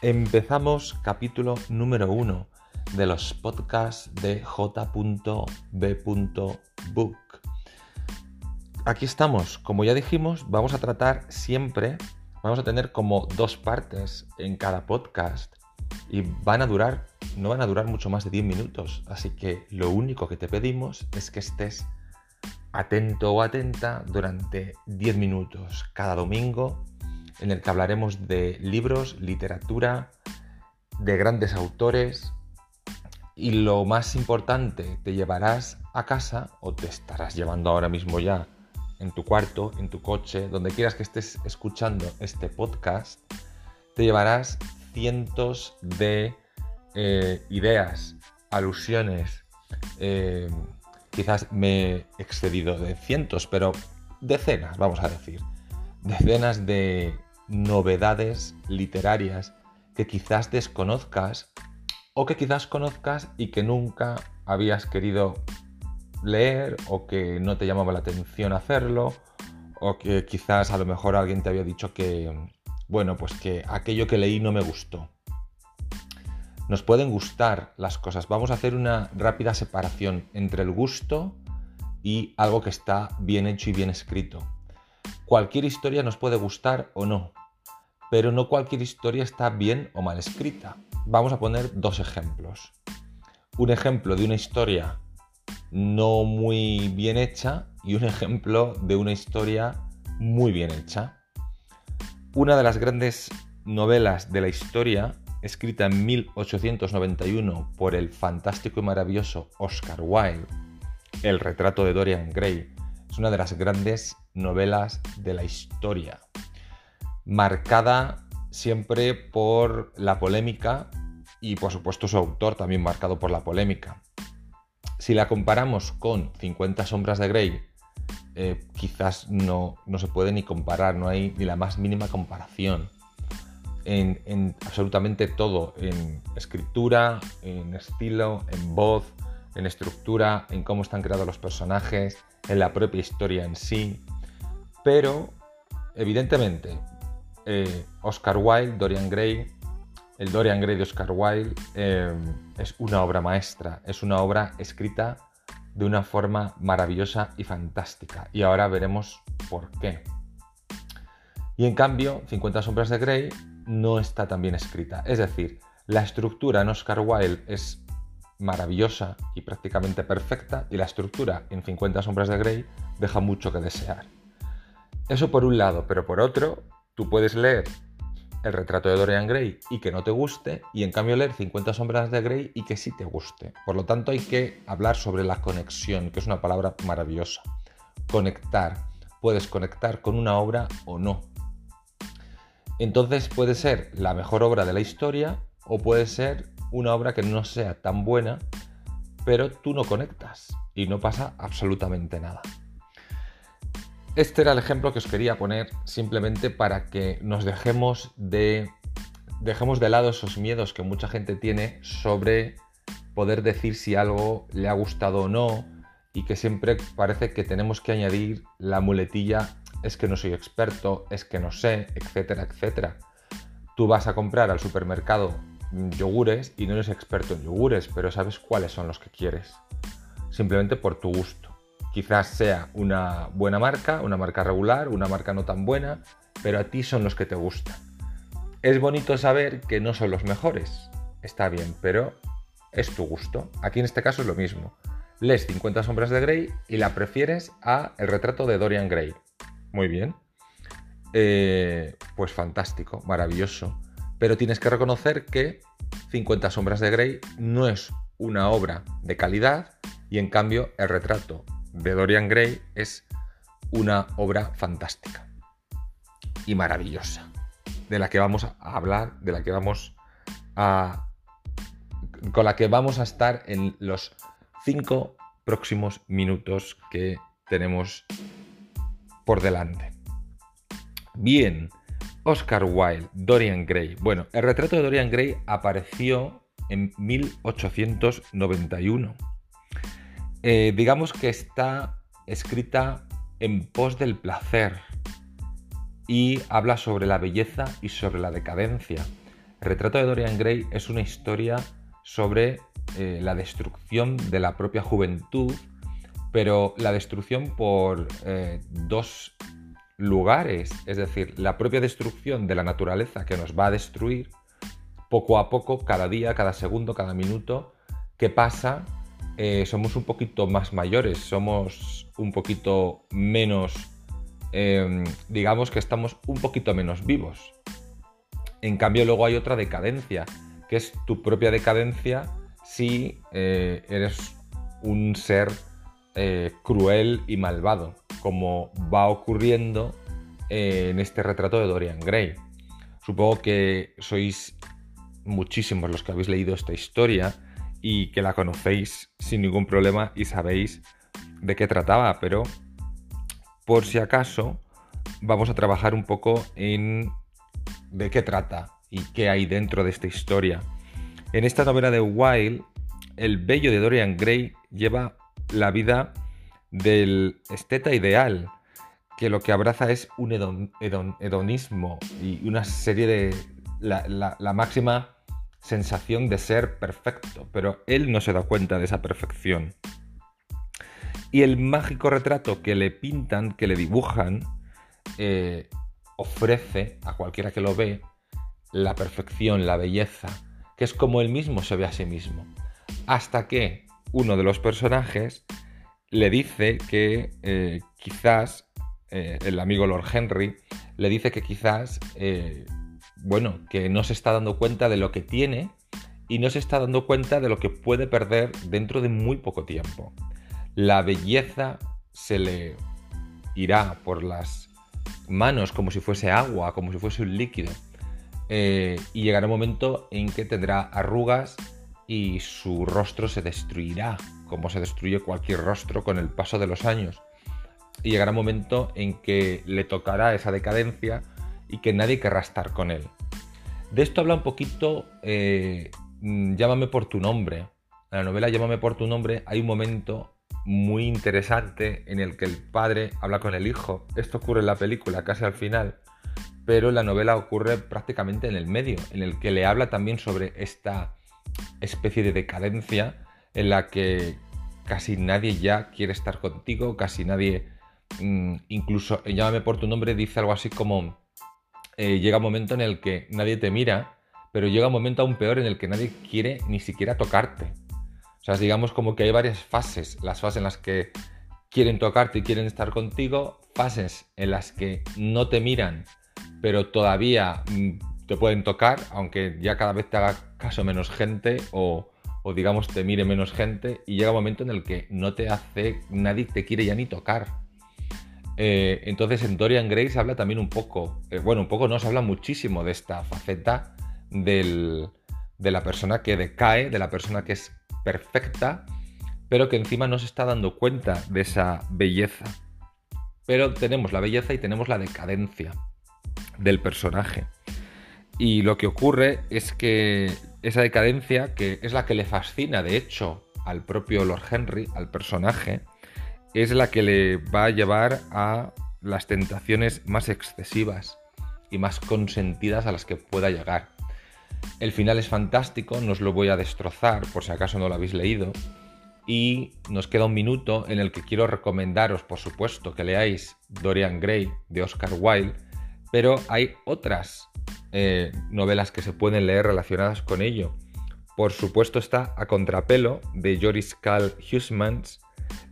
Empezamos capítulo número uno de los podcasts de J.B.Book. Aquí estamos, como ya dijimos, vamos a tratar siempre, vamos a tener como dos partes en cada podcast y van a durar, no van a durar mucho más de 10 minutos, así que lo único que te pedimos es que estés atento o atenta durante 10 minutos cada domingo en el que hablaremos de libros, literatura, de grandes autores y lo más importante, te llevarás a casa o te estarás llevando ahora mismo ya en tu cuarto, en tu coche, donde quieras que estés escuchando este podcast, te llevarás cientos de eh, ideas, alusiones, eh, quizás me he excedido de cientos, pero decenas, vamos a decir, decenas de novedades literarias que quizás desconozcas o que quizás conozcas y que nunca habías querido leer o que no te llamaba la atención hacerlo o que quizás a lo mejor alguien te había dicho que, bueno, pues que aquello que leí no me gustó. Nos pueden gustar las cosas. Vamos a hacer una rápida separación entre el gusto y algo que está bien hecho y bien escrito. Cualquier historia nos puede gustar o no, pero no cualquier historia está bien o mal escrita. Vamos a poner dos ejemplos. Un ejemplo de una historia no muy bien hecha y un ejemplo de una historia muy bien hecha. Una de las grandes novelas de la historia, escrita en 1891 por el fantástico y maravilloso Oscar Wilde, El retrato de Dorian Gray, es una de las grandes novelas de la historia marcada siempre por la polémica y por supuesto su autor también marcado por la polémica. Si la comparamos con 50 sombras de Grey, eh, quizás no, no, se puede ni comparar, no hay ni la más mínima comparación. En, en, absolutamente todo, en escritura, en estilo, en voz, en estructura, en cómo están creados los personajes, en la propia historia en sí. Pero, evidentemente, eh, Oscar Wilde, Dorian Gray, el Dorian Gray de Oscar Wilde eh, es una obra maestra, es una obra escrita de una forma maravillosa y fantástica. Y ahora veremos por qué. Y en cambio, 50 sombras de Grey no está tan bien escrita. Es decir, la estructura en Oscar Wilde es maravillosa y prácticamente perfecta y la estructura en 50 sombras de Grey deja mucho que desear. Eso por un lado, pero por otro, Tú puedes leer el retrato de Dorian Gray y que no te guste, y en cambio leer 50 sombras de Grey y que sí te guste. Por lo tanto, hay que hablar sobre la conexión, que es una palabra maravillosa. Conectar. Puedes conectar con una obra o no. Entonces puede ser la mejor obra de la historia o puede ser una obra que no sea tan buena, pero tú no conectas y no pasa absolutamente nada. Este era el ejemplo que os quería poner simplemente para que nos dejemos de, dejemos de lado esos miedos que mucha gente tiene sobre poder decir si algo le ha gustado o no y que siempre parece que tenemos que añadir la muletilla es que no soy experto, es que no sé, etcétera, etcétera. Tú vas a comprar al supermercado yogures y no eres experto en yogures, pero sabes cuáles son los que quieres, simplemente por tu gusto. Quizás sea una buena marca, una marca regular, una marca no tan buena, pero a ti son los que te gustan. Es bonito saber que no son los mejores, está bien, pero es tu gusto. Aquí en este caso es lo mismo. Lees 50 sombras de Grey y la prefieres a el retrato de Dorian Gray. Muy bien. Eh, pues fantástico, maravilloso. Pero tienes que reconocer que 50 sombras de Grey no es una obra de calidad y en cambio el retrato de Dorian Gray es una obra fantástica y maravillosa, de la que vamos a hablar, de la que vamos a con la que vamos a estar en los cinco próximos minutos que tenemos por delante. Bien, Oscar Wilde, Dorian Gray. Bueno, el retrato de Dorian Gray apareció en 1891 eh, digamos que está escrita en pos del placer y habla sobre la belleza y sobre la decadencia. El retrato de Dorian Gray es una historia sobre eh, la destrucción de la propia juventud, pero la destrucción por eh, dos lugares, es decir, la propia destrucción de la naturaleza que nos va a destruir poco a poco, cada día, cada segundo, cada minuto, que pasa, eh, somos un poquito más mayores, somos un poquito menos, em, digamos que estamos un poquito menos vivos. En cambio, luego hay otra decadencia, que es tu propia decadencia si eh, eres un ser eh, cruel y malvado, como va ocurriendo en este retrato de Dorian Gray. Supongo que sois muchísimos los que habéis leído esta historia y que la conocéis sin ningún problema y sabéis de qué trataba, pero por si acaso vamos a trabajar un poco en de qué trata y qué hay dentro de esta historia. En esta novela de Wilde, el bello de Dorian Gray lleva la vida del esteta ideal, que lo que abraza es un hedonismo y una serie de... la máxima sensación de ser perfecto, pero él no se da cuenta de esa perfección. Y el mágico retrato que le pintan, que le dibujan, eh, ofrece a cualquiera que lo ve la perfección, la belleza, que es como él mismo se ve a sí mismo. Hasta que uno de los personajes le dice que eh, quizás, eh, el amigo Lord Henry, le dice que quizás bueno, que no se está dando cuenta de lo que tiene y no se está dando cuenta de lo que puede perder dentro de muy poco tiempo. La belleza se le irá por las manos como si fuese agua, como si fuese un líquido. Eh, y llegará un momento en que tendrá arrugas y su rostro se destruirá, como se destruye cualquier rostro con el paso de los años. Y llegará un momento en que le tocará esa decadencia y que nadie querrá estar con él. De esto habla un poquito eh, mm, Llámame por tu nombre. En la novela Llámame por tu nombre hay un momento muy interesante en el que el padre habla con el hijo. Esto ocurre en la película casi al final, pero la novela ocurre prácticamente en el medio, en el que le habla también sobre esta especie de decadencia en la que casi nadie ya quiere estar contigo, casi nadie, mm, incluso Llámame por tu nombre dice algo así como eh, llega un momento en el que nadie te mira, pero llega un momento aún peor en el que nadie quiere ni siquiera tocarte. O sea, digamos como que hay varias fases, las fases en las que quieren tocarte y quieren estar contigo, fases en las que no te miran, pero todavía mm, te pueden tocar, aunque ya cada vez te haga caso menos gente o, o digamos te mire menos gente, y llega un momento en el que no te hace, nadie te quiere ya ni tocar. Eh, entonces en Dorian Gray se habla también un poco, eh, bueno, un poco no, se habla muchísimo de esta faceta de la persona que decae, de la persona que es perfecta, pero que encima no se está dando cuenta de esa belleza. Pero tenemos la belleza y tenemos la decadencia del personaje. Y lo que ocurre es que esa decadencia, que es la que le fascina, de hecho, al propio Lord Henry, al personaje, es la que le va a llevar a las tentaciones más excesivas y más consentidas a las que pueda llegar. El final es fantástico, no os lo voy a destrozar por si acaso no lo habéis leído. Y nos queda un minuto en el que quiero recomendaros, por supuesto, que leáis Dorian Gray de Oscar Wilde, pero hay otras eh, novelas que se pueden leer relacionadas con ello. Por supuesto está A Contrapelo de Joris Karl Huysmans,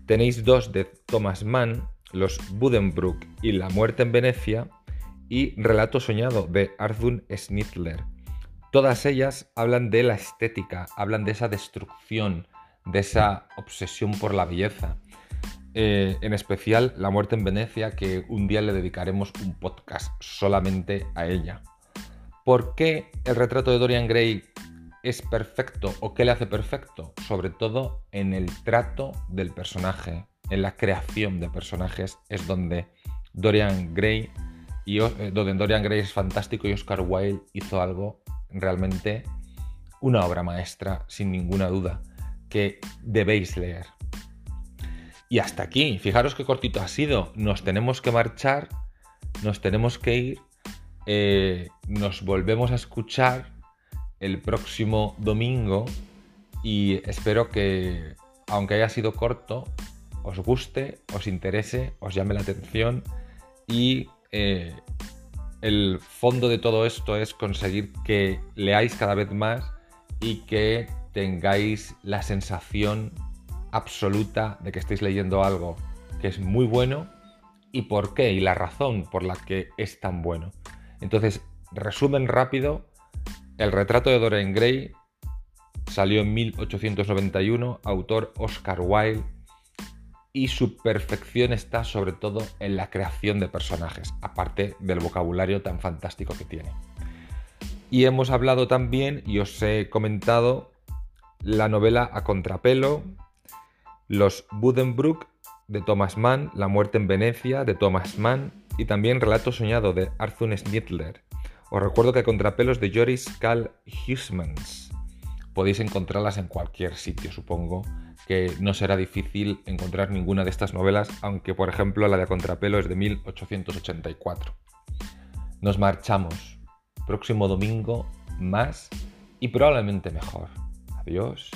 Tenéis dos de Thomas Mann, Los Buddenbrook y La muerte en Venecia, y Relato soñado de Arthur Schnitzler. Todas ellas hablan de la estética, hablan de esa destrucción, de esa obsesión por la belleza. Eh, en especial La muerte en Venecia, que un día le dedicaremos un podcast solamente a ella. ¿Por qué el retrato de Dorian Gray es perfecto o qué le hace perfecto? Sobre todo en el trato del personaje, en la creación de personajes, es donde Dorian Gray y eh, donde Dorian Gray es fantástico y Oscar Wilde hizo algo realmente una obra maestra, sin ninguna duda, que debéis leer. Y hasta aquí, fijaros qué cortito ha sido. Nos tenemos que marchar, nos tenemos que ir, eh, nos volvemos a escuchar el próximo domingo y espero que, aunque haya sido corto, os guste, os interese, os llame la atención y eh, el fondo de todo esto es conseguir que leáis cada vez más y que tengáis la sensación absoluta de que estéis leyendo algo que es muy bueno y por qué y la razón por la que es tan bueno. Entonces, resumen rápido, el retrato de Dorian Gray salió en 1891, autor Oscar Wilde, y su perfección está sobre todo en la creación de personajes, aparte del vocabulario tan fantástico que tiene. Y hemos hablado también, y os he comentado, la novela A Contrapelo, Los Buddenbrook de Thomas Mann, La muerte en Venecia de Thomas Mann y también Relato soñado de Arthur Schnittler. Os recuerdo que Contrapelos de Joris Karl Huysmans. Podéis encontrarlas en cualquier sitio, supongo que no será difícil encontrar ninguna de estas novelas, aunque por ejemplo la de Contrapelo es de 1884. Nos marchamos. Próximo domingo más y probablemente mejor. Adiós.